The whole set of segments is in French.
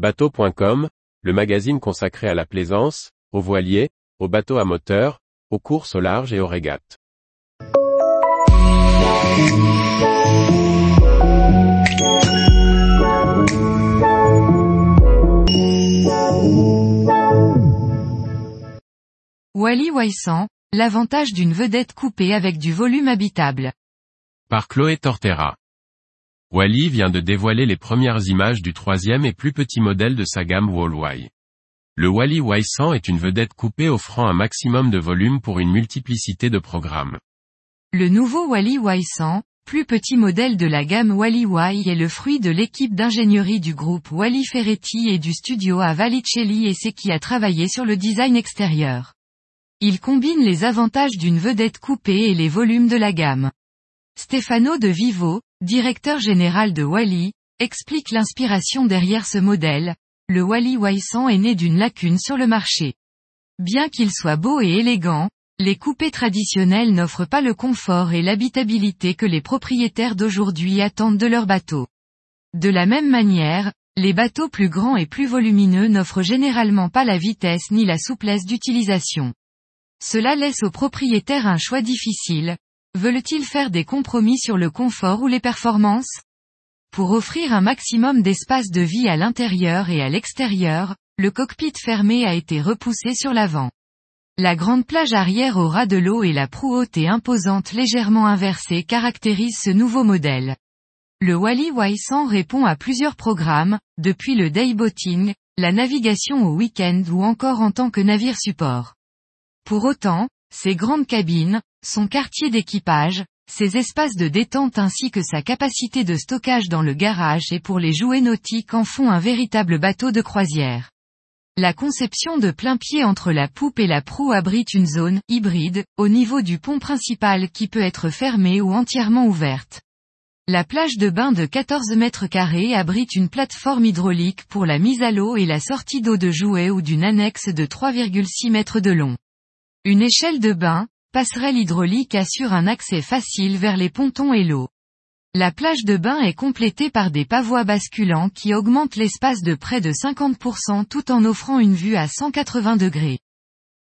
Bateau.com, le magazine consacré à la plaisance, aux voiliers, aux bateaux à moteur, aux courses au large et aux régates. Wally Wysant, l'avantage d'une vedette coupée avec du volume habitable. Par Chloé Tortera. Wally vient de dévoiler les premières images du troisième et plus petit modèle de sa gamme Wallway. Le Wally Y100 est une vedette coupée offrant un maximum de volume pour une multiplicité de programmes. Le nouveau Wally Y100, plus petit modèle de la gamme Wally Y est le fruit de l'équipe d'ingénierie du groupe Wally Ferretti et du studio à Valicelli et c'est qui a travaillé sur le design extérieur. Il combine les avantages d'une vedette coupée et les volumes de la gamme. Stefano de Vivo, directeur général de Wally, explique l'inspiration derrière ce modèle. Le Wally Y100 est né d'une lacune sur le marché. Bien qu'il soit beau et élégant, les coupés traditionnels n'offrent pas le confort et l'habitabilité que les propriétaires d'aujourd'hui attendent de leurs bateaux. De la même manière, les bateaux plus grands et plus volumineux n'offrent généralement pas la vitesse ni la souplesse d'utilisation. Cela laisse aux propriétaires un choix difficile, Veulent-ils faire des compromis sur le confort ou les performances? Pour offrir un maximum d'espace de vie à l'intérieur et à l'extérieur, le cockpit fermé a été repoussé sur l'avant. La grande plage arrière au ras de l'eau et la proue haute et imposante légèrement inversée caractérisent ce nouveau modèle. Le Wally Y100 répond à plusieurs programmes, depuis le dayboating, la navigation au week-end ou encore en tant que navire support. Pour autant, ces grandes cabines, son quartier d'équipage, ses espaces de détente ainsi que sa capacité de stockage dans le garage et pour les jouets nautiques en font un véritable bateau de croisière. La conception de plein pied entre la poupe et la proue abrite une zone hybride au niveau du pont principal qui peut être fermée ou entièrement ouverte. La plage de bain de 14 mètres carrés abrite une plateforme hydraulique pour la mise à l'eau et la sortie d'eau de jouets ou d'une annexe de 3,6 mètres de long. Une échelle de bain, passerelle hydraulique assure un accès facile vers les pontons et l'eau. La plage de bain est complétée par des pavois basculants qui augmentent l'espace de près de 50% tout en offrant une vue à 180 degrés.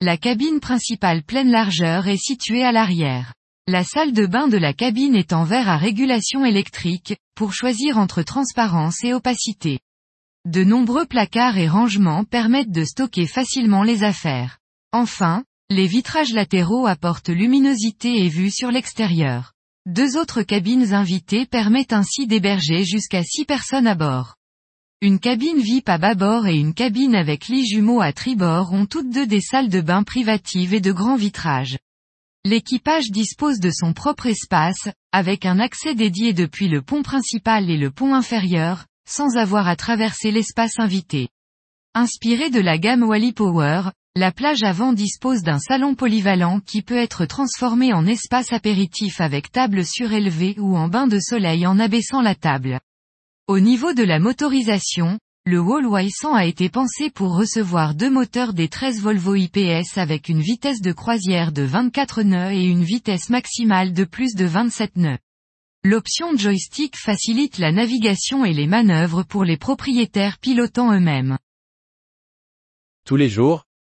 La cabine principale pleine largeur est située à l'arrière. La salle de bain de la cabine est en verre à régulation électrique, pour choisir entre transparence et opacité. De nombreux placards et rangements permettent de stocker facilement les affaires. Enfin, les vitrages latéraux apportent luminosité et vue sur l'extérieur. Deux autres cabines invitées permettent ainsi d'héberger jusqu'à six personnes à bord. Une cabine VIP à bâbord et une cabine avec lit jumeau à tribord ont toutes deux des salles de bain privatives et de grands vitrages. L'équipage dispose de son propre espace, avec un accès dédié depuis le pont principal et le pont inférieur, sans avoir à traverser l'espace invité. Inspiré de la gamme Wally Power, la plage avant dispose d'un salon polyvalent qui peut être transformé en espace apéritif avec table surélevée ou en bain de soleil en abaissant la table. Au niveau de la motorisation, le Wallway 100 a été pensé pour recevoir deux moteurs des 13 Volvo IPS avec une vitesse de croisière de 24 nœuds et une vitesse maximale de plus de 27 nœuds. L'option joystick facilite la navigation et les manœuvres pour les propriétaires pilotant eux-mêmes. Tous les jours,